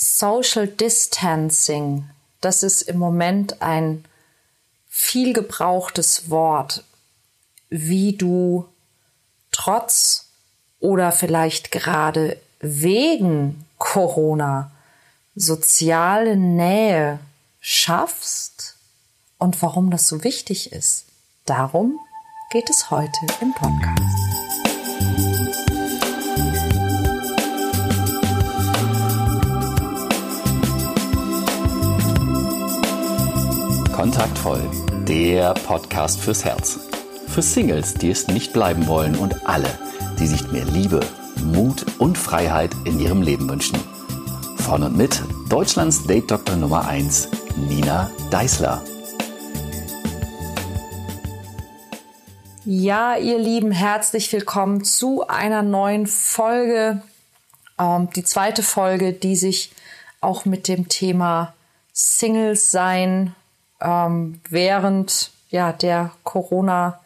Social Distancing, das ist im Moment ein viel gebrauchtes Wort, wie du trotz oder vielleicht gerade wegen Corona soziale Nähe schaffst und warum das so wichtig ist. Darum geht es heute im Podcast. Kontaktvoll, der Podcast fürs Herz. Für Singles, die es nicht bleiben wollen und alle, die sich mehr Liebe, Mut und Freiheit in ihrem Leben wünschen. Von und mit Deutschlands Date Doktor Nummer 1, Nina Deißler. Ja, ihr Lieben, herzlich willkommen zu einer neuen Folge. Ähm, die zweite Folge, die sich auch mit dem Thema Singles sein ähm, während ja, der Corona-Zeit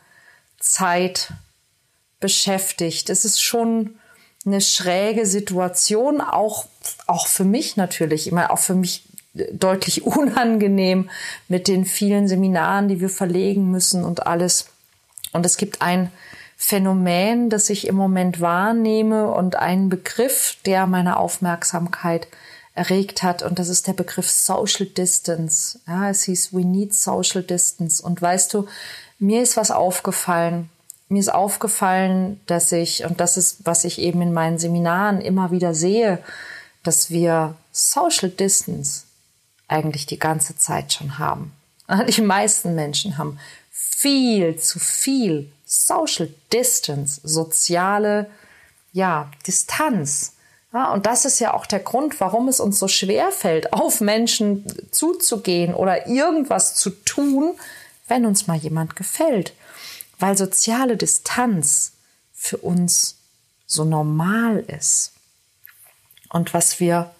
beschäftigt. Es ist schon eine schräge Situation, auch, auch für mich natürlich, immer auch für mich deutlich unangenehm mit den vielen Seminaren, die wir verlegen müssen und alles. Und es gibt ein Phänomen, das ich im Moment wahrnehme und einen Begriff, der meine Aufmerksamkeit erregt hat. Und das ist der Begriff Social Distance. Ja, es hieß, we need social distance. Und weißt du, mir ist was aufgefallen. Mir ist aufgefallen, dass ich, und das ist, was ich eben in meinen Seminaren immer wieder sehe, dass wir Social Distance eigentlich die ganze Zeit schon haben. Die meisten Menschen haben viel zu viel Social Distance, soziale, ja, Distanz. Ja, und das ist ja auch der Grund, warum es uns so schwer fällt, auf Menschen zuzugehen oder irgendwas zu tun, wenn uns mal jemand gefällt. Weil soziale Distanz für uns so normal ist. Und was wir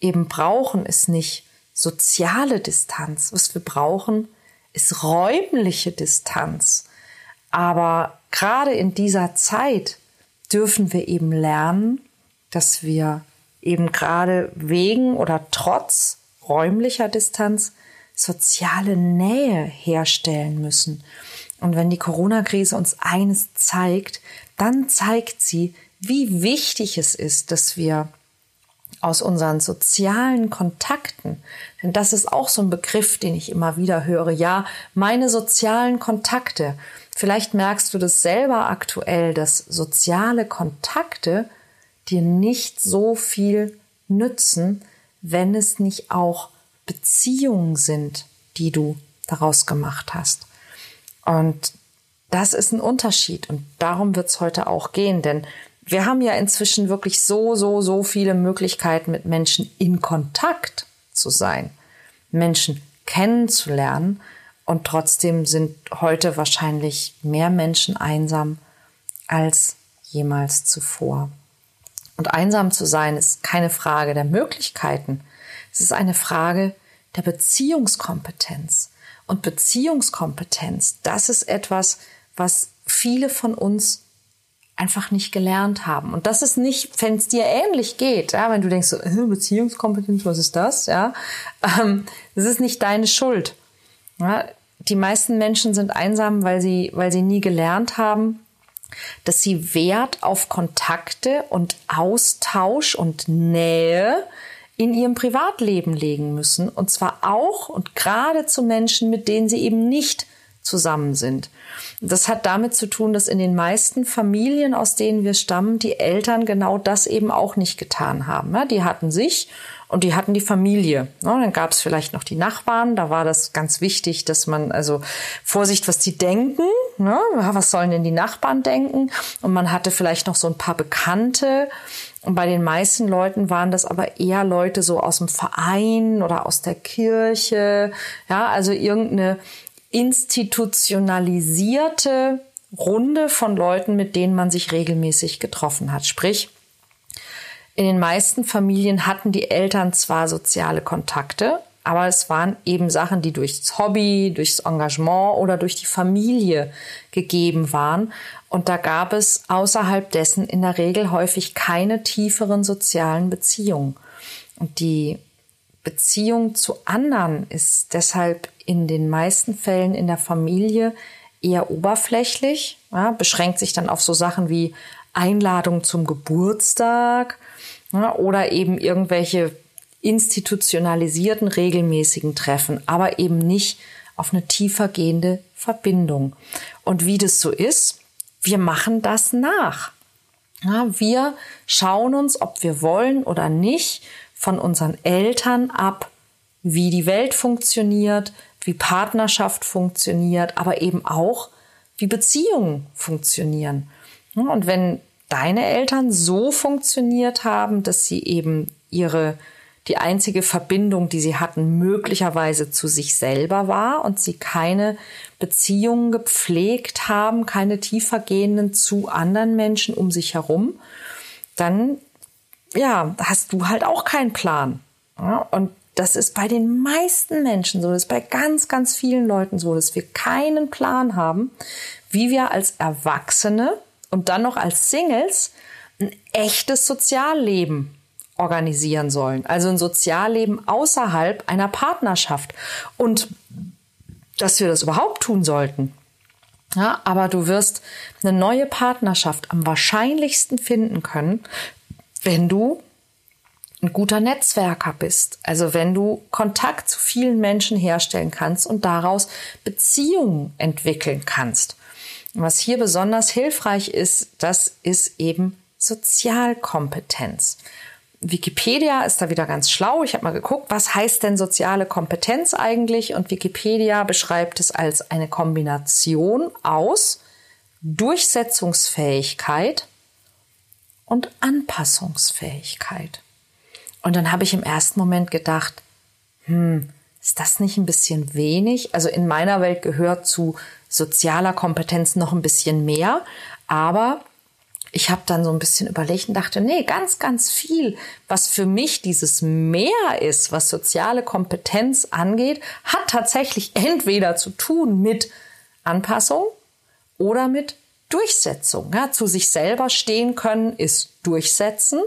eben brauchen, ist nicht soziale Distanz. Was wir brauchen, ist räumliche Distanz. Aber gerade in dieser Zeit dürfen wir eben lernen, dass wir eben gerade wegen oder trotz räumlicher Distanz soziale Nähe herstellen müssen. Und wenn die Corona-Krise uns eines zeigt, dann zeigt sie, wie wichtig es ist, dass wir aus unseren sozialen Kontakten, denn das ist auch so ein Begriff, den ich immer wieder höre, ja, meine sozialen Kontakte. Vielleicht merkst du das selber aktuell, dass soziale Kontakte dir nicht so viel nützen, wenn es nicht auch Beziehungen sind, die du daraus gemacht hast. Und das ist ein Unterschied und darum wird es heute auch gehen, denn wir haben ja inzwischen wirklich so, so, so viele Möglichkeiten, mit Menschen in Kontakt zu sein, Menschen kennenzulernen und trotzdem sind heute wahrscheinlich mehr Menschen einsam als jemals zuvor. Und einsam zu sein ist keine Frage der Möglichkeiten. Es ist eine Frage der Beziehungskompetenz. Und Beziehungskompetenz, das ist etwas, was viele von uns einfach nicht gelernt haben. Und das ist nicht, wenn es dir ähnlich geht, ja, wenn du denkst, so, äh, Beziehungskompetenz, was ist das? Ja, ähm, das ist nicht deine Schuld. Ja, die meisten Menschen sind einsam, weil sie, weil sie nie gelernt haben, dass sie Wert auf Kontakte und Austausch und Nähe in ihrem Privatleben legen müssen. Und zwar auch und gerade zu Menschen, mit denen sie eben nicht zusammen sind. Das hat damit zu tun, dass in den meisten Familien, aus denen wir stammen, die Eltern genau das eben auch nicht getan haben. Die hatten sich und die hatten die Familie. Dann gab es vielleicht noch die Nachbarn. Da war das ganz wichtig, dass man also Vorsicht, was die denken. Ne? Was sollen denn die Nachbarn denken? Und man hatte vielleicht noch so ein paar Bekannte. Und bei den meisten Leuten waren das aber eher Leute so aus dem Verein oder aus der Kirche. Ja, also irgendeine institutionalisierte Runde von Leuten, mit denen man sich regelmäßig getroffen hat. Sprich, in den meisten Familien hatten die Eltern zwar soziale Kontakte, aber es waren eben Sachen, die durchs Hobby, durchs Engagement oder durch die Familie gegeben waren. Und da gab es außerhalb dessen in der Regel häufig keine tieferen sozialen Beziehungen. Und die Beziehung zu anderen ist deshalb in den meisten Fällen in der Familie eher oberflächlich, ja, beschränkt sich dann auf so Sachen wie Einladung zum Geburtstag ja, oder eben irgendwelche institutionalisierten regelmäßigen Treffen, aber eben nicht auf eine tiefer gehende Verbindung. Und wie das so ist, wir machen das nach. Ja, wir schauen uns, ob wir wollen oder nicht, von unseren Eltern ab, wie die Welt funktioniert, wie Partnerschaft funktioniert, aber eben auch, wie Beziehungen funktionieren. Und wenn deine Eltern so funktioniert haben, dass sie eben ihre die einzige Verbindung, die sie hatten, möglicherweise zu sich selber war und sie keine Beziehungen gepflegt haben, keine tiefergehenden zu anderen Menschen um sich herum, dann ja, hast du halt auch keinen Plan. Ja, und das ist bei den meisten Menschen so, das ist bei ganz, ganz vielen Leuten so, dass wir keinen Plan haben, wie wir als Erwachsene und dann noch als Singles ein echtes Sozialleben organisieren sollen. Also ein Sozialleben außerhalb einer Partnerschaft. Und dass wir das überhaupt tun sollten. Ja, aber du wirst eine neue Partnerschaft am wahrscheinlichsten finden können, wenn du ein guter Netzwerker bist. Also wenn du Kontakt zu vielen Menschen herstellen kannst und daraus Beziehungen entwickeln kannst. Was hier besonders hilfreich ist, das ist eben Sozialkompetenz. Wikipedia ist da wieder ganz schlau. Ich habe mal geguckt, was heißt denn soziale Kompetenz eigentlich? Und Wikipedia beschreibt es als eine Kombination aus Durchsetzungsfähigkeit und Anpassungsfähigkeit. Und dann habe ich im ersten Moment gedacht, hm, ist das nicht ein bisschen wenig? Also in meiner Welt gehört zu sozialer Kompetenz noch ein bisschen mehr, aber ich habe dann so ein bisschen überlegt und dachte, nee, ganz, ganz viel, was für mich dieses Mehr ist, was soziale Kompetenz angeht, hat tatsächlich entweder zu tun mit Anpassung oder mit Durchsetzung. Ja, zu sich selber stehen können ist durchsetzen.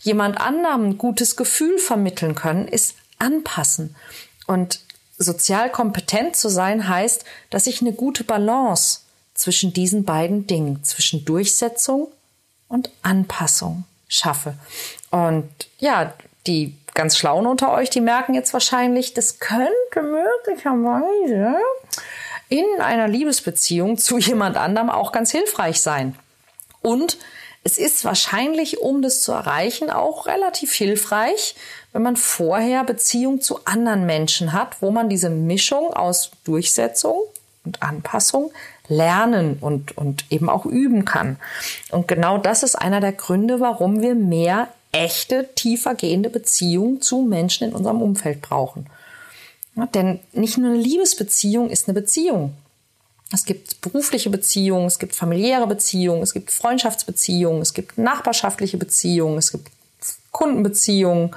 Jemand anderem ein gutes Gefühl vermitteln können ist anpassen. Und sozial kompetent zu sein heißt, dass ich eine gute Balance zwischen diesen beiden Dingen, zwischen Durchsetzung und Anpassung schaffe. Und ja, die ganz Schlauen unter euch, die merken jetzt wahrscheinlich, das könnte möglicherweise in einer Liebesbeziehung zu jemand anderem auch ganz hilfreich sein. Und es ist wahrscheinlich, um das zu erreichen, auch relativ hilfreich, wenn man vorher Beziehung zu anderen Menschen hat, wo man diese Mischung aus Durchsetzung und Anpassung lernen und, und eben auch üben kann. Und genau das ist einer der Gründe, warum wir mehr echte, tiefer gehende Beziehungen zu Menschen in unserem Umfeld brauchen. Denn nicht nur eine Liebesbeziehung ist eine Beziehung. Es gibt berufliche Beziehungen, es gibt familiäre Beziehungen, es gibt Freundschaftsbeziehungen, es gibt nachbarschaftliche Beziehungen, es gibt Kundenbeziehungen.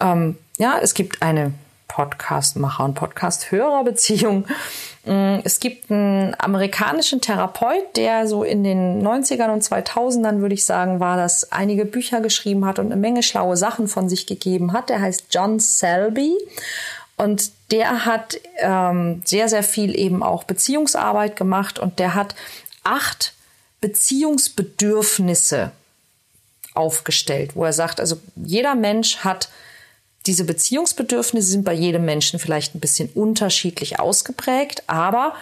Ähm, ja, es gibt eine Podcastmacher und Podcast-Hörer-Beziehung. Mm, es gibt einen amerikanischen Therapeut, der so in den 90ern und 2000ern, würde ich sagen, war das, einige Bücher geschrieben hat und eine Menge schlaue Sachen von sich gegeben hat. Der heißt John Selby. Und der hat ähm, sehr, sehr viel eben auch Beziehungsarbeit gemacht und der hat acht Beziehungsbedürfnisse aufgestellt, wo er sagt, also jeder Mensch hat diese Beziehungsbedürfnisse sind bei jedem Menschen vielleicht ein bisschen unterschiedlich ausgeprägt, aber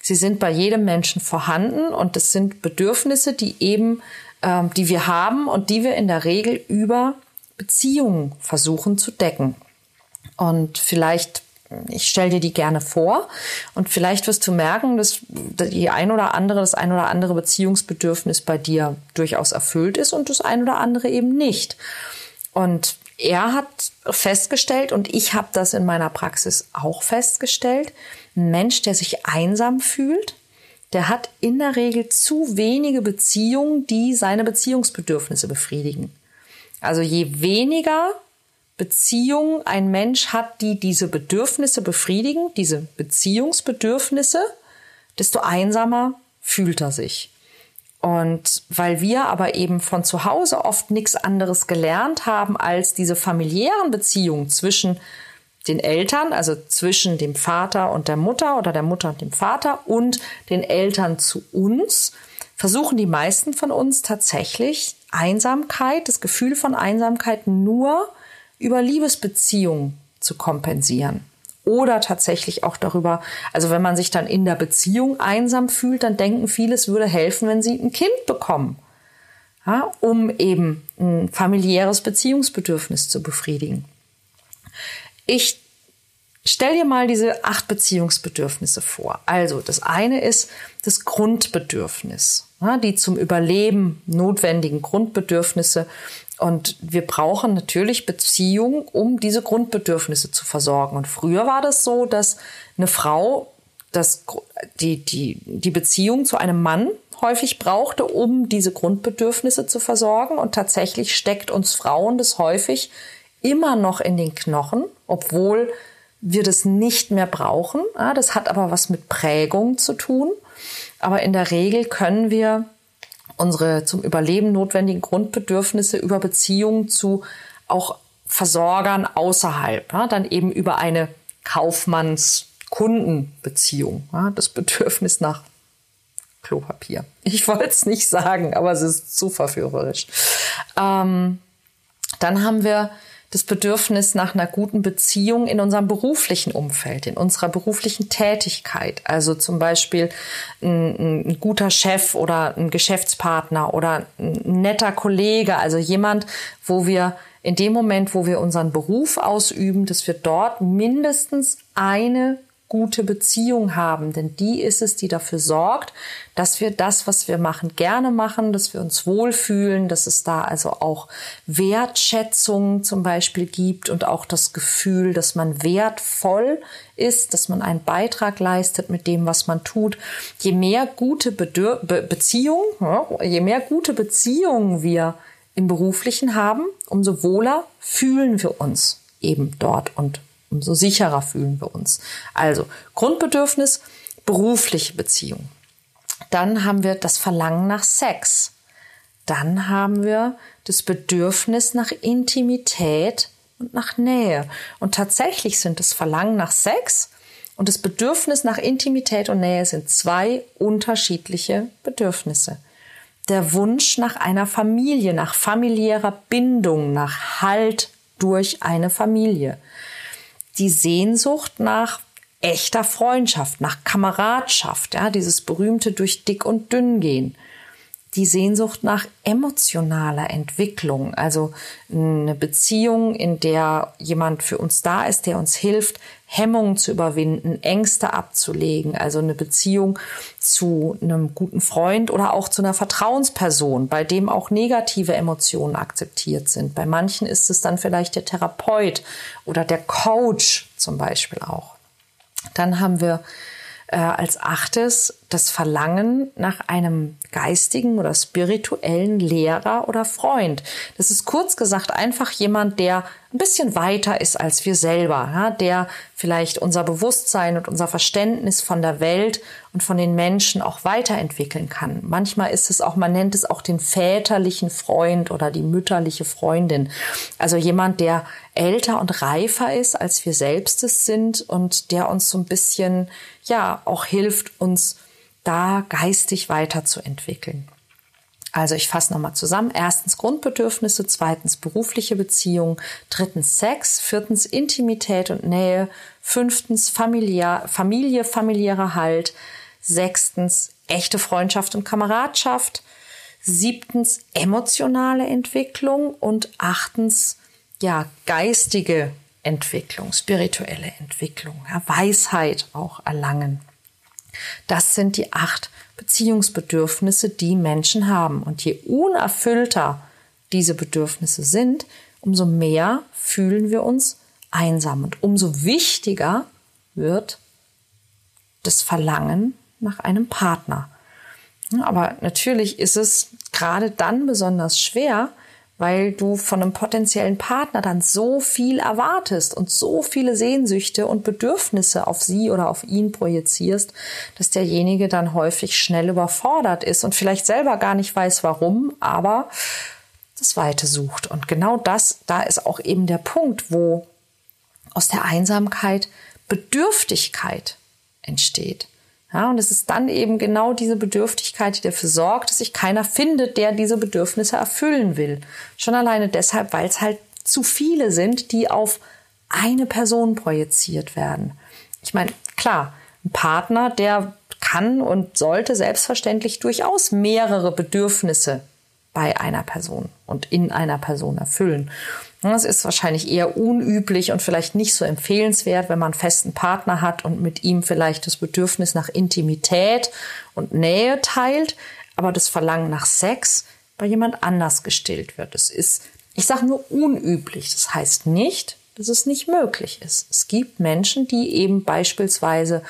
sie sind bei jedem Menschen vorhanden und es sind Bedürfnisse, die eben, ähm, die wir haben und die wir in der Regel über Beziehungen versuchen zu decken. Und vielleicht, ich stelle dir die gerne vor und vielleicht wirst du merken, dass die ein oder andere, das ein oder andere Beziehungsbedürfnis bei dir durchaus erfüllt ist und das ein oder andere eben nicht. Und er hat festgestellt, und ich habe das in meiner Praxis auch festgestellt, ein Mensch, der sich einsam fühlt, der hat in der Regel zu wenige Beziehungen, die seine Beziehungsbedürfnisse befriedigen. Also je weniger Beziehungen ein Mensch hat, die diese Bedürfnisse befriedigen, diese Beziehungsbedürfnisse, desto einsamer fühlt er sich. Und weil wir aber eben von zu Hause oft nichts anderes gelernt haben als diese familiären Beziehungen zwischen den Eltern, also zwischen dem Vater und der Mutter oder der Mutter und dem Vater und den Eltern zu uns, versuchen die meisten von uns tatsächlich Einsamkeit, das Gefühl von Einsamkeit nur über Liebesbeziehungen zu kompensieren. Oder tatsächlich auch darüber, also wenn man sich dann in der Beziehung einsam fühlt, dann denken viele, es würde helfen, wenn sie ein Kind bekommen, ja, um eben ein familiäres Beziehungsbedürfnis zu befriedigen. Ich stell dir mal diese acht Beziehungsbedürfnisse vor. Also das eine ist das Grundbedürfnis, die zum Überleben notwendigen Grundbedürfnisse. Und wir brauchen natürlich Beziehung, um diese Grundbedürfnisse zu versorgen. Und früher war das so, dass eine Frau das, die, die, die Beziehung zu einem Mann häufig brauchte, um diese Grundbedürfnisse zu versorgen. Und tatsächlich steckt uns Frauen das häufig immer noch in den Knochen, obwohl wir das nicht mehr brauchen. Das hat aber was mit Prägung zu tun. Aber in der Regel können wir unsere zum Überleben notwendigen Grundbedürfnisse über Beziehungen zu auch Versorgern außerhalb, dann eben über eine Kaufmanns-Kundenbeziehung, das Bedürfnis nach Klopapier. Ich wollte es nicht sagen, aber es ist zu verführerisch. Ähm, dann haben wir das Bedürfnis nach einer guten Beziehung in unserem beruflichen Umfeld, in unserer beruflichen Tätigkeit. Also zum Beispiel ein, ein, guter Chef oder ein Geschäftspartner oder ein netter Kollege, also jemand, wo wir in dem Moment, wo wir unseren Beruf ausüben, dass wir dort mindestens eine gute Beziehung haben, denn die ist es, die dafür sorgt, dass wir das, was wir machen, gerne machen, dass wir uns wohlfühlen, dass es da also auch Wertschätzung zum Beispiel gibt und auch das Gefühl, dass man wertvoll ist, dass man einen Beitrag leistet mit dem, was man tut. Je mehr gute Bedür Be Beziehungen, ja, je mehr gute Beziehungen wir im Beruflichen haben, umso wohler fühlen wir uns eben dort und umso sicherer fühlen wir uns. Also Grundbedürfnis, berufliche Beziehung. Dann haben wir das Verlangen nach Sex. Dann haben wir das Bedürfnis nach Intimität und nach Nähe. Und tatsächlich sind das Verlangen nach Sex und das Bedürfnis nach Intimität und Nähe sind zwei unterschiedliche Bedürfnisse. Der Wunsch nach einer Familie, nach familiärer Bindung, nach Halt durch eine Familie die Sehnsucht nach echter Freundschaft, nach Kameradschaft, ja, dieses berühmte durch dick und dünn gehen. Die Sehnsucht nach emotionaler Entwicklung, also eine Beziehung, in der jemand für uns da ist, der uns hilft, Hemmungen zu überwinden, Ängste abzulegen, also eine Beziehung zu einem guten Freund oder auch zu einer Vertrauensperson, bei dem auch negative Emotionen akzeptiert sind. Bei manchen ist es dann vielleicht der Therapeut oder der Coach zum Beispiel auch. Dann haben wir äh, als achtes das Verlangen nach einem geistigen oder spirituellen Lehrer oder Freund. Das ist kurz gesagt einfach jemand, der ein bisschen weiter ist als wir selber, ja, der vielleicht unser Bewusstsein und unser Verständnis von der Welt und von den Menschen auch weiterentwickeln kann. Manchmal ist es auch, man nennt es auch den väterlichen Freund oder die mütterliche Freundin. Also jemand, der älter und reifer ist, als wir selbst es sind und der uns so ein bisschen, ja, auch hilft, uns da geistig weiterzuentwickeln. Also ich fasse nochmal zusammen. Erstens Grundbedürfnisse, zweitens berufliche Beziehungen, drittens Sex, viertens Intimität und Nähe, fünftens Familie, Familie familiärer Halt, sechstens echte Freundschaft und Kameradschaft, siebtens emotionale Entwicklung und achtens ja geistige Entwicklung, spirituelle Entwicklung, ja, Weisheit auch erlangen. Das sind die acht Beziehungsbedürfnisse, die Menschen haben. Und je unerfüllter diese Bedürfnisse sind, umso mehr fühlen wir uns einsam und umso wichtiger wird das Verlangen nach einem Partner. Aber natürlich ist es gerade dann besonders schwer, weil du von einem potenziellen Partner dann so viel erwartest und so viele Sehnsüchte und Bedürfnisse auf sie oder auf ihn projizierst, dass derjenige dann häufig schnell überfordert ist und vielleicht selber gar nicht weiß warum, aber das Weite sucht. Und genau das, da ist auch eben der Punkt, wo aus der Einsamkeit Bedürftigkeit entsteht. Ja, und es ist dann eben genau diese Bedürftigkeit, die dafür sorgt, dass sich keiner findet, der diese Bedürfnisse erfüllen will. Schon alleine deshalb, weil es halt zu viele sind, die auf eine Person projiziert werden. Ich meine, klar, ein Partner, der kann und sollte selbstverständlich durchaus mehrere Bedürfnisse bei einer Person und in einer Person erfüllen. Das ist wahrscheinlich eher unüblich und vielleicht nicht so empfehlenswert, wenn man einen festen Partner hat und mit ihm vielleicht das Bedürfnis nach Intimität und Nähe teilt, aber das Verlangen nach Sex bei jemand anders gestillt wird. Das ist, ich sage nur unüblich. Das heißt nicht, dass es nicht möglich ist. Es gibt Menschen, die eben beispielsweise,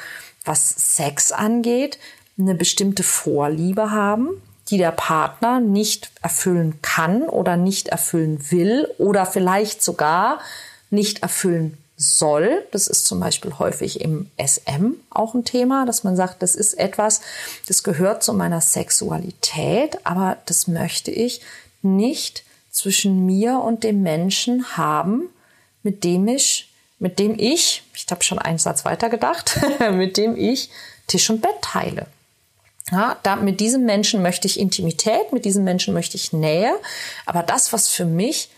was Sex angeht, eine bestimmte Vorliebe haben, die der Partner nicht erfüllen kann oder nicht erfüllen will oder vielleicht sogar nicht erfüllen soll. Das ist zum Beispiel häufig im SM auch ein Thema, dass man sagt, das ist etwas, das gehört zu meiner Sexualität, aber das möchte ich nicht zwischen mir und dem Menschen haben, mit dem ich, mit dem ich, ich habe schon einen Satz weiter gedacht, mit dem ich Tisch und Bett teile. Ja, da, mit diesem Menschen möchte ich Intimität, mit diesem Menschen möchte ich Nähe. Aber das, was für mich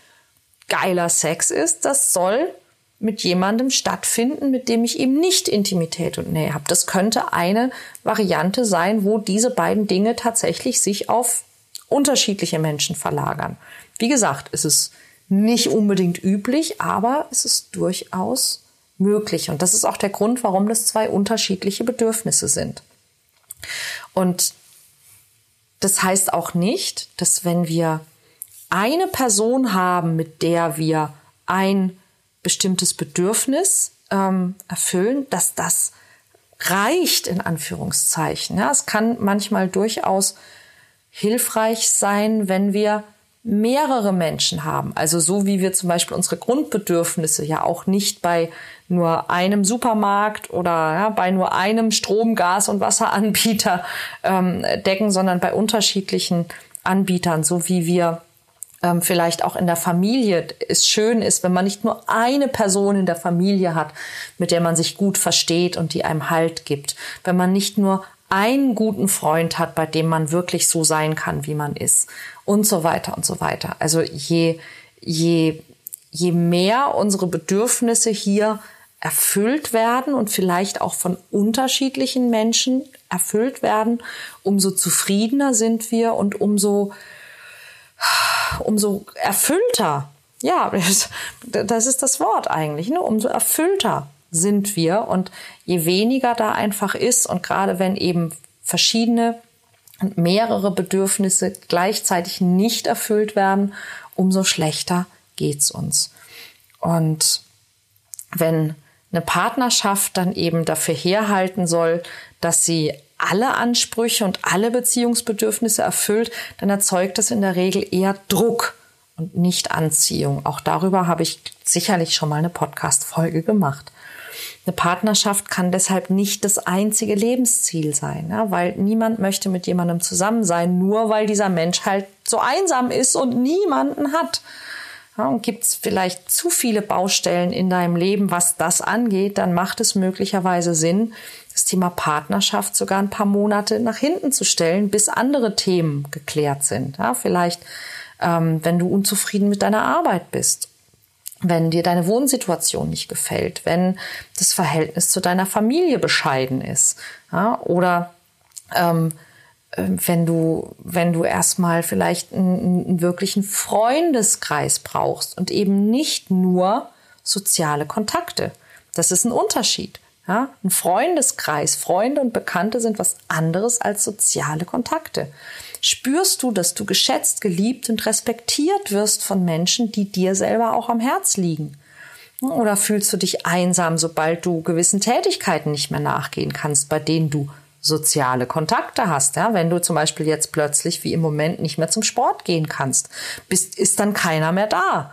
geiler Sex ist, das soll mit jemandem stattfinden, mit dem ich eben nicht Intimität und Nähe habe. Das könnte eine Variante sein, wo diese beiden Dinge tatsächlich sich auf unterschiedliche Menschen verlagern. Wie gesagt, es ist nicht unbedingt üblich, aber es ist durchaus möglich. Und das ist auch der Grund, warum das zwei unterschiedliche Bedürfnisse sind. Und das heißt auch nicht, dass wenn wir eine Person haben, mit der wir ein bestimmtes Bedürfnis ähm, erfüllen, dass das reicht in Anführungszeichen. Ja, es kann manchmal durchaus hilfreich sein, wenn wir mehrere Menschen haben. Also so wie wir zum Beispiel unsere Grundbedürfnisse ja auch nicht bei nur einem Supermarkt oder ja, bei nur einem Strom, Gas und Wasseranbieter ähm, decken, sondern bei unterschiedlichen Anbietern, so wie wir ähm, vielleicht auch in der Familie. Es schön ist, wenn man nicht nur eine Person in der Familie hat, mit der man sich gut versteht und die einem Halt gibt, wenn man nicht nur einen guten Freund hat, bei dem man wirklich so sein kann, wie man ist. Und so weiter und so weiter. Also je, je, je mehr unsere Bedürfnisse hier erfüllt werden und vielleicht auch von unterschiedlichen Menschen erfüllt werden, umso zufriedener sind wir und umso, umso erfüllter. Ja, das ist das Wort eigentlich, ne? umso erfüllter sind wir. Und je weniger da einfach ist und gerade wenn eben verschiedene und mehrere Bedürfnisse gleichzeitig nicht erfüllt werden, umso schlechter geht's uns. Und wenn eine Partnerschaft dann eben dafür herhalten soll, dass sie alle Ansprüche und alle Beziehungsbedürfnisse erfüllt, dann erzeugt das in der Regel eher Druck und nicht Anziehung. Auch darüber habe ich sicherlich schon mal eine Podcast-Folge gemacht. Eine Partnerschaft kann deshalb nicht das einzige Lebensziel sein, ja, weil niemand möchte mit jemandem zusammen sein, nur weil dieser Mensch halt so einsam ist und niemanden hat. Ja, und gibt es vielleicht zu viele Baustellen in deinem Leben, was das angeht, dann macht es möglicherweise Sinn, das Thema Partnerschaft sogar ein paar Monate nach hinten zu stellen, bis andere Themen geklärt sind. Ja, vielleicht, ähm, wenn du unzufrieden mit deiner Arbeit bist wenn dir deine Wohnsituation nicht gefällt, wenn das Verhältnis zu deiner Familie bescheiden ist, ja, oder ähm, äh, wenn du, wenn du erstmal vielleicht einen, einen wirklichen Freundeskreis brauchst und eben nicht nur soziale Kontakte. Das ist ein Unterschied. Ja, ein Freundeskreis, Freunde und Bekannte sind was anderes als soziale Kontakte. Spürst du, dass du geschätzt, geliebt und respektiert wirst von Menschen, die dir selber auch am Herz liegen? Oder fühlst du dich einsam, sobald du gewissen Tätigkeiten nicht mehr nachgehen kannst, bei denen du soziale Kontakte hast. Ja? Wenn du zum Beispiel jetzt plötzlich wie im Moment nicht mehr zum Sport gehen kannst, bist, ist dann keiner mehr da.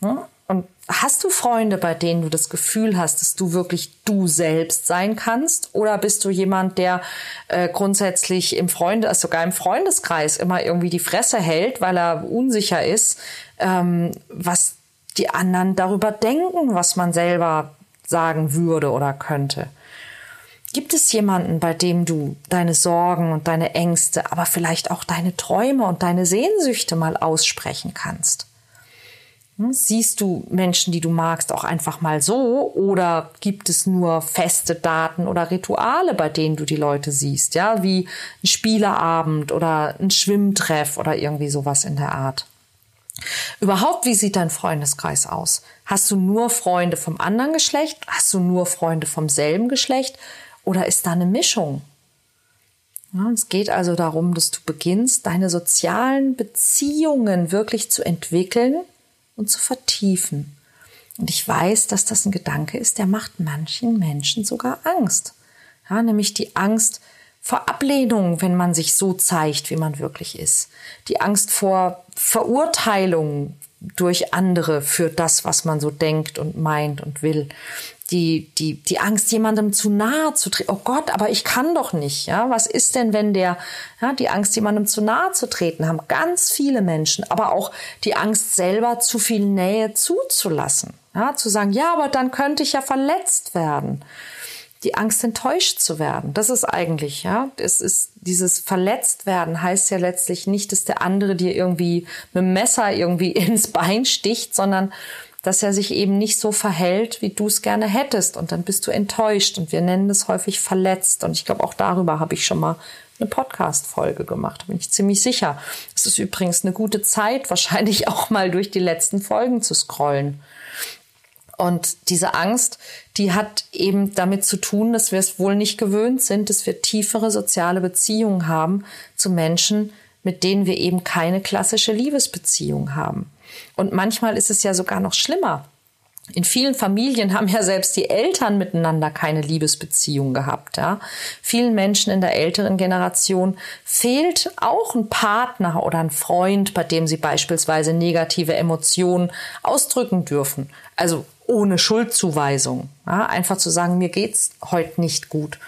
Ja? Und hast du Freunde, bei denen du das Gefühl hast, dass du wirklich du selbst sein kannst? Oder bist du jemand, der äh, grundsätzlich im Freunde, also sogar im Freundeskreis immer irgendwie die Fresse hält, weil er unsicher ist, ähm, was die anderen darüber denken, was man selber sagen würde oder könnte? Gibt es jemanden, bei dem du deine Sorgen und deine Ängste, aber vielleicht auch deine Träume und deine Sehnsüchte mal aussprechen kannst? Hm, siehst du Menschen, die du magst, auch einfach mal so? Oder gibt es nur feste Daten oder Rituale, bei denen du die Leute siehst? Ja, wie ein Spieleabend oder ein Schwimmtreff oder irgendwie sowas in der Art. Überhaupt, wie sieht dein Freundeskreis aus? Hast du nur Freunde vom anderen Geschlecht? Hast du nur Freunde vom selben Geschlecht? Oder ist da eine Mischung? Ja, es geht also darum, dass du beginnst, deine sozialen Beziehungen wirklich zu entwickeln und zu vertiefen. Und ich weiß, dass das ein Gedanke ist, der macht manchen Menschen sogar Angst. Ja, nämlich die Angst vor Ablehnung, wenn man sich so zeigt, wie man wirklich ist. Die Angst vor Verurteilung durch andere für das, was man so denkt und meint und will die, die, die Angst, jemandem zu nahe zu treten. Oh Gott, aber ich kann doch nicht. Ja, was ist denn, wenn der, ja, die Angst, jemandem zu nahe zu treten, haben ganz viele Menschen, aber auch die Angst, selber zu viel Nähe zuzulassen. Ja, zu sagen, ja, aber dann könnte ich ja verletzt werden. Die Angst, enttäuscht zu werden. Das ist eigentlich, ja, es ist dieses verletzt werden heißt ja letztlich nicht, dass der andere dir irgendwie mit dem Messer irgendwie ins Bein sticht, sondern dass er sich eben nicht so verhält, wie du es gerne hättest. Und dann bist du enttäuscht. Und wir nennen das häufig verletzt. Und ich glaube, auch darüber habe ich schon mal eine Podcast-Folge gemacht, bin ich ziemlich sicher. Es ist übrigens eine gute Zeit, wahrscheinlich auch mal durch die letzten Folgen zu scrollen. Und diese Angst, die hat eben damit zu tun, dass wir es wohl nicht gewöhnt sind, dass wir tiefere soziale Beziehungen haben zu Menschen, mit denen wir eben keine klassische Liebesbeziehung haben. Und manchmal ist es ja sogar noch schlimmer. In vielen Familien haben ja selbst die Eltern miteinander keine Liebesbeziehung gehabt. Ja. Vielen Menschen in der älteren Generation fehlt auch ein Partner oder ein Freund, bei dem sie beispielsweise negative Emotionen ausdrücken dürfen. Also ohne Schuldzuweisung. Ja. Einfach zu sagen, mir geht's heute nicht gut.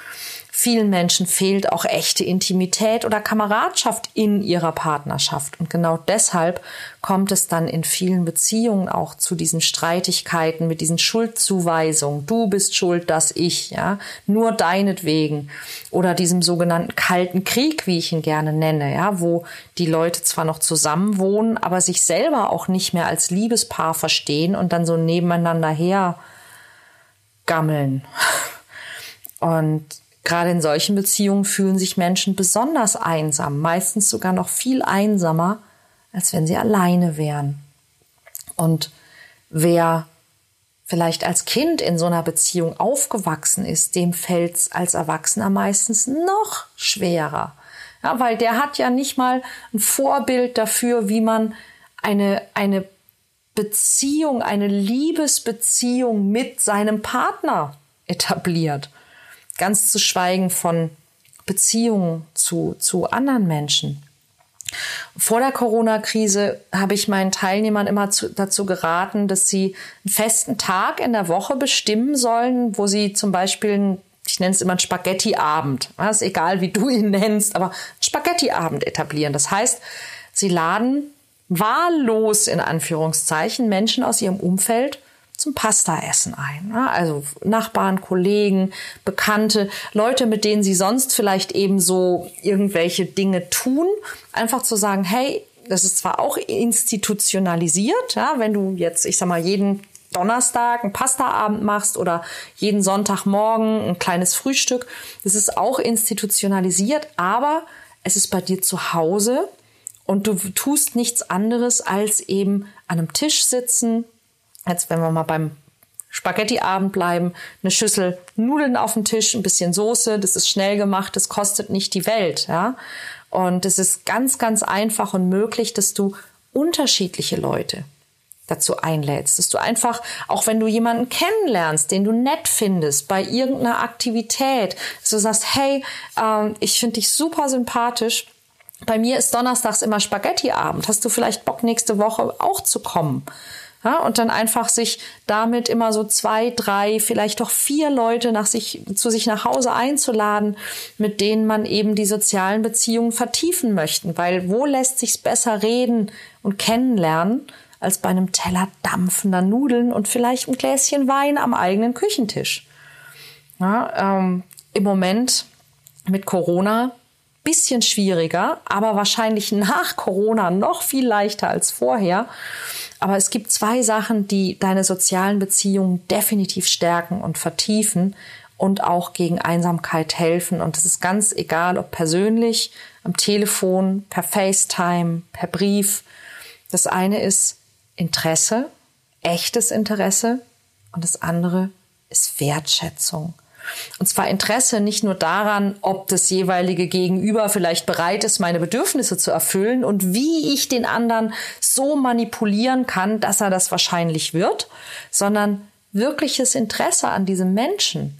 Vielen Menschen fehlt auch echte Intimität oder Kameradschaft in ihrer Partnerschaft. Und genau deshalb kommt es dann in vielen Beziehungen auch zu diesen Streitigkeiten mit diesen Schuldzuweisungen. Du bist schuld, dass ich, ja, nur deinetwegen. Oder diesem sogenannten kalten Krieg, wie ich ihn gerne nenne, ja, wo die Leute zwar noch zusammen wohnen, aber sich selber auch nicht mehr als Liebespaar verstehen und dann so nebeneinander her gammeln. Und Gerade in solchen Beziehungen fühlen sich Menschen besonders einsam, meistens sogar noch viel einsamer, als wenn sie alleine wären. Und wer vielleicht als Kind in so einer Beziehung aufgewachsen ist, dem fällt es als Erwachsener meistens noch schwerer. Ja, weil der hat ja nicht mal ein Vorbild dafür, wie man eine, eine Beziehung, eine Liebesbeziehung mit seinem Partner etabliert ganz zu schweigen von Beziehungen zu, zu anderen Menschen. Vor der Corona-Krise habe ich meinen Teilnehmern immer zu, dazu geraten, dass sie einen festen Tag in der Woche bestimmen sollen, wo sie zum Beispiel, einen, ich nenne es immer einen Spaghetti-Abend, ist egal wie du ihn nennst, aber einen Spaghetti-Abend etablieren. Das heißt, sie laden wahllos in Anführungszeichen Menschen aus ihrem Umfeld zum Pasta-Essen ein. Also Nachbarn, Kollegen, Bekannte, Leute, mit denen sie sonst vielleicht eben so irgendwelche Dinge tun. Einfach zu sagen, hey, das ist zwar auch institutionalisiert, ja, wenn du jetzt, ich sag mal, jeden Donnerstag einen Pastaabend machst oder jeden Sonntagmorgen ein kleines Frühstück. Das ist auch institutionalisiert, aber es ist bei dir zu Hause und du tust nichts anderes als eben an einem Tisch sitzen, Jetzt, wenn wir mal beim Spaghetti-Abend bleiben, eine Schüssel Nudeln auf dem Tisch, ein bisschen Soße, das ist schnell gemacht, das kostet nicht die Welt, ja. Und es ist ganz, ganz einfach und möglich, dass du unterschiedliche Leute dazu einlädst, dass du einfach, auch wenn du jemanden kennenlernst, den du nett findest, bei irgendeiner Aktivität, dass du sagst, hey, äh, ich finde dich super sympathisch. Bei mir ist donnerstags immer Spaghetti-Abend. Hast du vielleicht Bock, nächste Woche auch zu kommen? Ja, und dann einfach sich damit immer so zwei, drei, vielleicht doch vier Leute nach sich, zu sich nach Hause einzuladen, mit denen man eben die sozialen Beziehungen vertiefen möchten. Weil wo lässt sich's besser reden und kennenlernen, als bei einem Teller dampfender Nudeln und vielleicht ein Gläschen Wein am eigenen Küchentisch. Ja, ähm, Im Moment mit Corona bisschen schwieriger, aber wahrscheinlich nach Corona noch viel leichter als vorher. Aber es gibt zwei Sachen, die deine sozialen Beziehungen definitiv stärken und vertiefen und auch gegen Einsamkeit helfen. Und es ist ganz egal, ob persönlich, am Telefon, per FaceTime, per Brief. Das eine ist Interesse, echtes Interesse und das andere ist Wertschätzung. Und zwar Interesse nicht nur daran, ob das jeweilige Gegenüber vielleicht bereit ist, meine Bedürfnisse zu erfüllen und wie ich den anderen so manipulieren kann, dass er das wahrscheinlich wird, sondern wirkliches Interesse an diesem Menschen.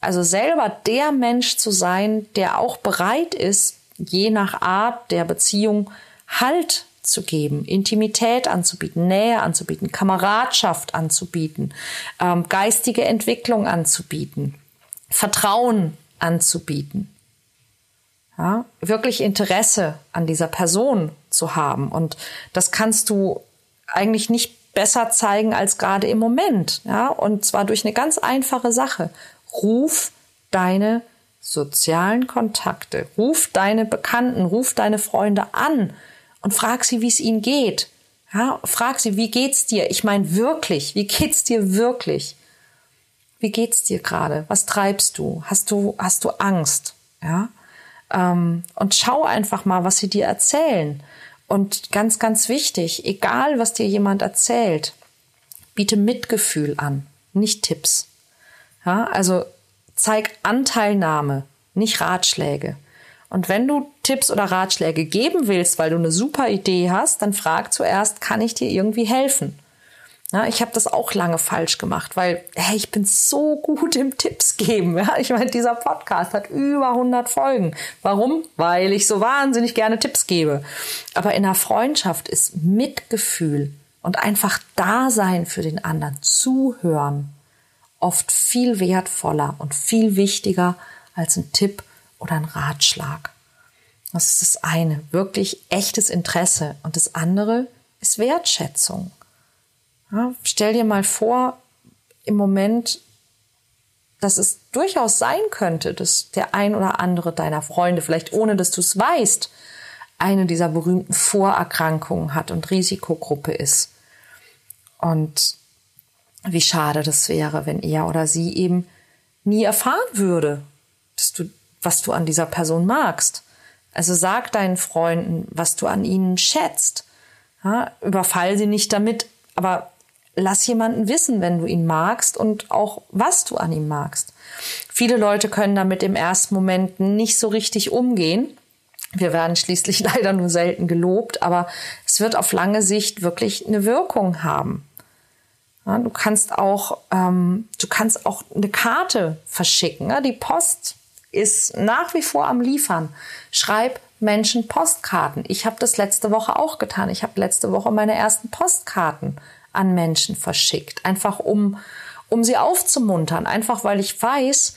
Also selber der Mensch zu sein, der auch bereit ist, je nach Art der Beziehung Halt zu geben, Intimität anzubieten, Nähe anzubieten, Kameradschaft anzubieten, ähm, geistige Entwicklung anzubieten, Vertrauen anzubieten. Ja, wirklich Interesse an dieser Person zu haben. Und das kannst du eigentlich nicht besser zeigen als gerade im Moment. Ja, und zwar durch eine ganz einfache Sache. Ruf deine sozialen Kontakte, ruf deine Bekannten, ruf deine Freunde an und frag sie, wie es ihnen geht. Ja, frag sie, wie geht's dir? Ich meine wirklich, wie geht's dir wirklich? Wie geht's dir gerade? Was treibst du? Hast du hast du Angst? Ja, ähm, und schau einfach mal, was sie dir erzählen. Und ganz, ganz wichtig, egal was dir jemand erzählt, biete Mitgefühl an, nicht Tipps. Ja, also zeig Anteilnahme, nicht Ratschläge. Und wenn du Tipps oder Ratschläge geben willst, weil du eine super Idee hast, dann frag zuerst, kann ich dir irgendwie helfen? Ja, ich habe das auch lange falsch gemacht, weil hey, ich bin so gut im Tipps geben. Ja? Ich meine, dieser Podcast hat über 100 Folgen. Warum? Weil ich so wahnsinnig gerne Tipps gebe. Aber in einer Freundschaft ist Mitgefühl und einfach Dasein für den anderen, zuhören, oft viel wertvoller und viel wichtiger als ein Tipp oder ein Ratschlag. Das ist das eine, wirklich echtes Interesse. Und das andere ist Wertschätzung. Ja, stell dir mal vor, im Moment, dass es durchaus sein könnte, dass der ein oder andere deiner Freunde, vielleicht ohne dass du es weißt, eine dieser berühmten Vorerkrankungen hat und Risikogruppe ist. Und wie schade das wäre, wenn er oder sie eben nie erfahren würde, dass du was du an dieser Person magst. Also sag deinen Freunden, was du an ihnen schätzt. Ja, überfall sie nicht damit, aber lass jemanden wissen, wenn du ihn magst und auch was du an ihm magst. Viele Leute können damit im ersten Moment nicht so richtig umgehen. Wir werden schließlich leider nur selten gelobt, aber es wird auf lange Sicht wirklich eine Wirkung haben. Ja, du kannst auch, ähm, du kannst auch eine Karte verschicken. Ja? Die Post ist nach wie vor am Liefern. Schreib Menschen Postkarten. Ich habe das letzte Woche auch getan. Ich habe letzte Woche meine ersten Postkarten an Menschen verschickt, einfach um um sie aufzumuntern, einfach weil ich weiß,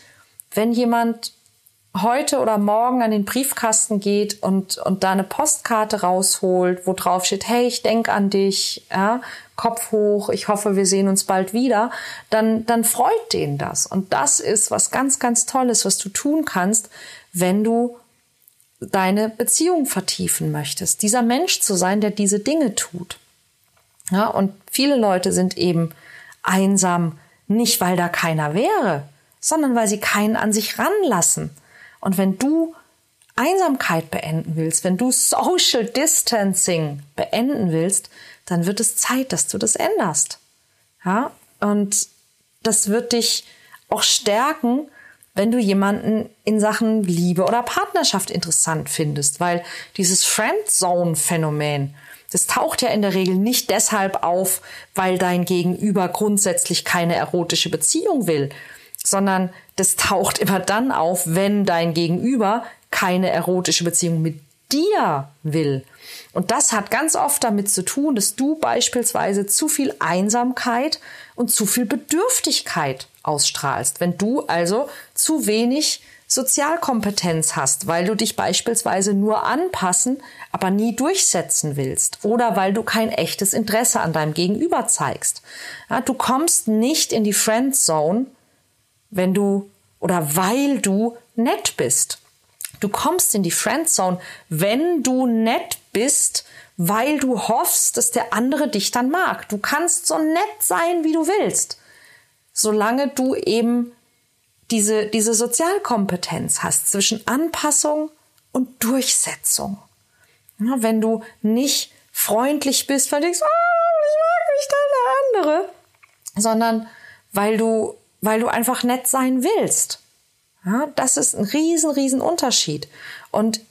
wenn jemand heute oder morgen an den Briefkasten geht und, und da eine Postkarte rausholt, wo drauf steht, hey, ich denk an dich, ja, Kopf hoch, ich hoffe, wir sehen uns bald wieder, dann, dann freut den das. Und das ist was ganz, ganz Tolles, was du tun kannst, wenn du deine Beziehung vertiefen möchtest. Dieser Mensch zu sein, der diese Dinge tut. Ja, und viele Leute sind eben einsam, nicht weil da keiner wäre, sondern weil sie keinen an sich ranlassen. Und wenn du Einsamkeit beenden willst, wenn du Social Distancing beenden willst, dann wird es Zeit, dass du das änderst. Ja, und das wird dich auch stärken, wenn du jemanden in Sachen Liebe oder Partnerschaft interessant findest, weil dieses Friendzone-Phänomen, Das taucht ja in der Regel nicht deshalb auf, weil dein Gegenüber grundsätzlich keine erotische Beziehung will, sondern das taucht immer dann auf, wenn dein Gegenüber keine erotische Beziehung mit dir will. Und das hat ganz oft damit zu tun, dass du beispielsweise zu viel Einsamkeit und zu viel Bedürftigkeit ausstrahlst. Wenn du also zu wenig Sozialkompetenz hast, weil du dich beispielsweise nur anpassen, aber nie durchsetzen willst oder weil du kein echtes Interesse an deinem Gegenüber zeigst. Ja, du kommst nicht in die Friendzone, wenn du oder weil du nett bist. Du kommst in die Friendzone, wenn du nett bist, weil du hoffst, dass der andere dich dann mag. Du kannst so nett sein, wie du willst, solange du eben diese, diese Sozialkompetenz hast zwischen Anpassung und Durchsetzung. Wenn du nicht freundlich bist, weil du denkst, oh, ich mag nicht der andere, sondern weil du, weil du einfach nett sein willst. Ja, das ist ein riesen, riesen Unterschied. Und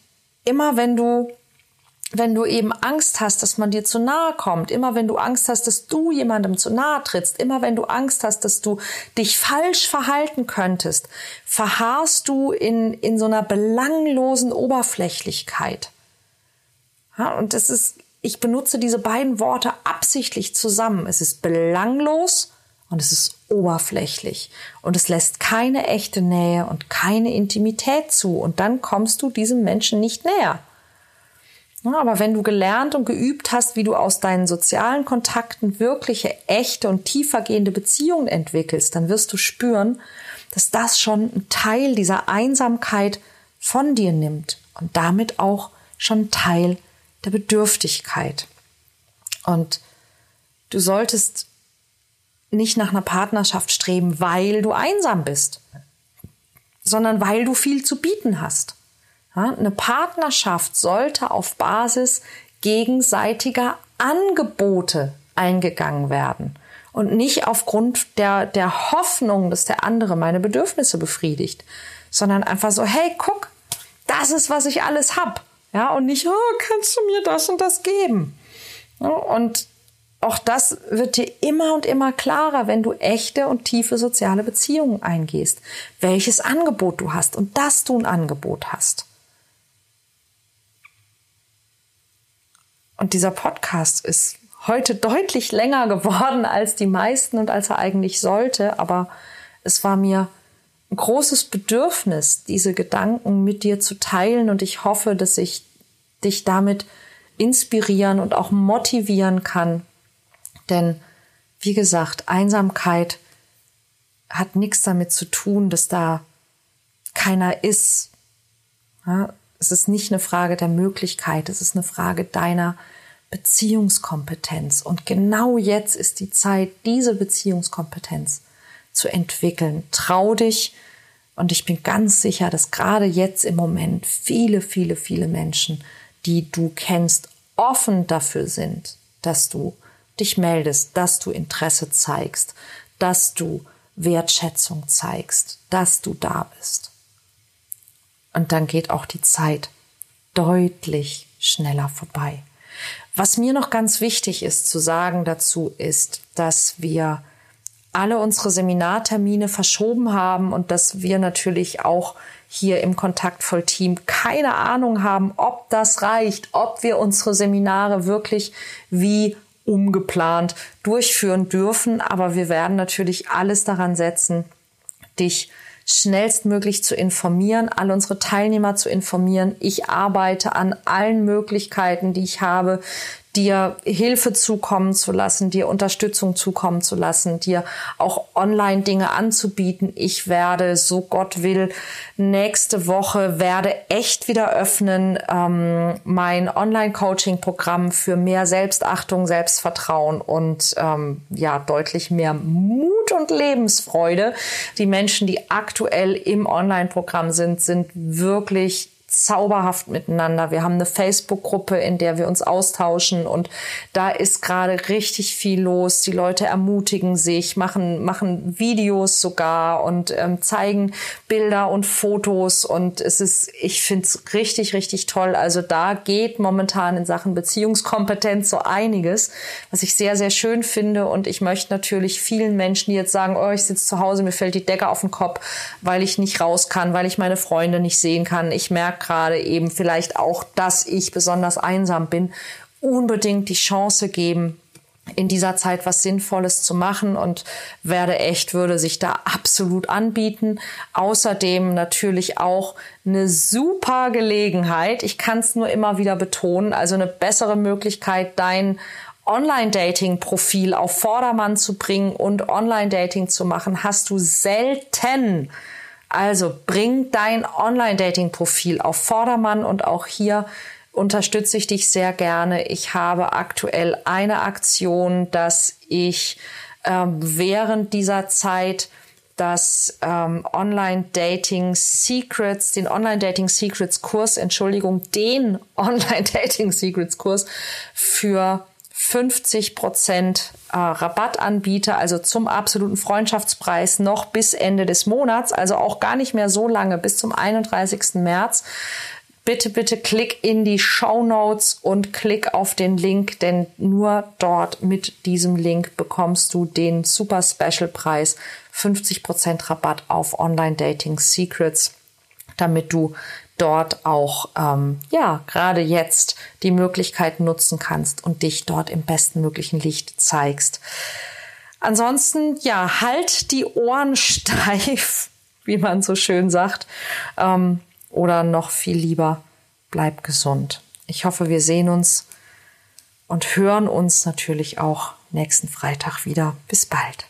immer wenn du wenn du eben Angst hast, dass man dir zu nahe kommt, immer wenn du Angst hast, dass du jemandem zu nahe trittst, immer wenn du Angst hast, dass du dich falsch verhalten könntest, verharrst du in, in so einer belanglosen Oberflächlichkeit. Ja, und das ist, ich benutze diese beiden Worte absichtlich zusammen. Es ist belanglos und es ist oberflächlich und es lässt keine echte Nähe und keine Intimität zu und dann kommst du diesem Menschen nicht näher. Aber wenn du gelernt und geübt hast, wie du aus deinen sozialen Kontakten wirkliche, echte und tiefergehende Beziehungen entwickelst, dann wirst du spüren, dass das schon ein Teil dieser Einsamkeit von dir nimmt und damit auch schon Teil der Bedürftigkeit. Und du solltest nicht nach einer Partnerschaft streben, weil du einsam bist, sondern weil du viel zu bieten hast. Ja, eine Partnerschaft sollte auf Basis gegenseitiger Angebote eingegangen werden und nicht aufgrund der, der Hoffnung, dass der andere meine Bedürfnisse befriedigt, sondern einfach so, hey, guck, das ist, was ich alles hab. Ja, und nicht, oh, kannst du mir das und das geben? Ja, und auch das wird dir immer und immer klarer, wenn du echte und tiefe soziale Beziehungen eingehst, welches Angebot du hast und dass du ein Angebot hast. Und dieser Podcast ist heute deutlich länger geworden als die meisten und als er eigentlich sollte. Aber es war mir großes Bedürfnis, diese Gedanken mit dir zu teilen. Und ich hoffe, dass ich dich damit inspirieren und auch motivieren kann. Denn, wie gesagt, Einsamkeit hat nichts damit zu tun, dass da keiner ist. Ja, es ist nicht eine Frage der Möglichkeit, es ist eine Frage deiner Beziehungskompetenz. Und genau jetzt ist die Zeit, diese Beziehungskompetenz zu entwickeln. Trau dich. Und ich bin ganz sicher, dass gerade jetzt im Moment viele, viele, viele Menschen, die du kennst, offen dafür sind, dass du dich meldest, dass du Interesse zeigst, dass du Wertschätzung zeigst, dass du da bist. Und dann geht auch die Zeit deutlich schneller vorbei. Was mir noch ganz wichtig ist zu sagen dazu ist, dass wir alle unsere Seminartermine verschoben haben und dass wir natürlich auch hier im Kontaktvoll Team keine Ahnung haben, ob das reicht, ob wir unsere Seminare wirklich wie umgeplant durchführen dürfen. Aber wir werden natürlich alles daran setzen, dich schnellstmöglich zu informieren, all unsere Teilnehmer zu informieren. Ich arbeite an allen Möglichkeiten, die ich habe, dir Hilfe zukommen zu lassen, dir Unterstützung zukommen zu lassen, dir auch online Dinge anzubieten. Ich werde, so Gott will, nächste Woche werde echt wieder öffnen ähm, mein Online-Coaching-Programm für mehr Selbstachtung, Selbstvertrauen und ähm, ja deutlich mehr Mut und Lebensfreude. Die Menschen, die aktuell im Online-Programm sind, sind wirklich zauberhaft miteinander. Wir haben eine Facebook-Gruppe, in der wir uns austauschen und da ist gerade richtig viel los. Die Leute ermutigen sich, machen, machen Videos sogar und ähm, zeigen Bilder und Fotos und es ist, ich finde es richtig, richtig toll. Also da geht momentan in Sachen Beziehungskompetenz so einiges, was ich sehr, sehr schön finde und ich möchte natürlich vielen Menschen, die jetzt sagen, oh, ich sitze zu Hause, mir fällt die Decke auf den Kopf, weil ich nicht raus kann, weil ich meine Freunde nicht sehen kann. Ich merke gerade eben vielleicht auch, dass ich besonders einsam bin, unbedingt die Chance geben, in dieser Zeit was Sinnvolles zu machen und werde echt, würde sich da absolut anbieten. Außerdem natürlich auch eine super Gelegenheit. Ich kann es nur immer wieder betonen. Also eine bessere Möglichkeit, dein Online-Dating-Profil auf Vordermann zu bringen und Online-Dating zu machen, hast du selten. Also bring dein Online-Dating-Profil auf Vordermann und auch hier unterstütze ich dich sehr gerne. Ich habe aktuell eine Aktion, dass ich ähm, während dieser Zeit das ähm, Online-Dating Secrets, den Online-Dating Secrets Kurs, Entschuldigung, den Online-Dating Secrets Kurs für 50 Prozent äh, Rabatt anbiete, also zum absoluten Freundschaftspreis noch bis Ende des Monats, also auch gar nicht mehr so lange, bis zum 31. März. Bitte, bitte klick in die Show Notes und klick auf den Link, denn nur dort mit diesem Link bekommst du den super Special Preis 50 Prozent Rabatt auf Online Dating Secrets, damit du dort auch ähm, ja gerade jetzt die Möglichkeit nutzen kannst und dich dort im besten möglichen Licht zeigst. Ansonsten ja halt die Ohren steif, wie man so schön sagt, ähm, oder noch viel lieber bleib gesund. Ich hoffe, wir sehen uns und hören uns natürlich auch nächsten Freitag wieder. Bis bald.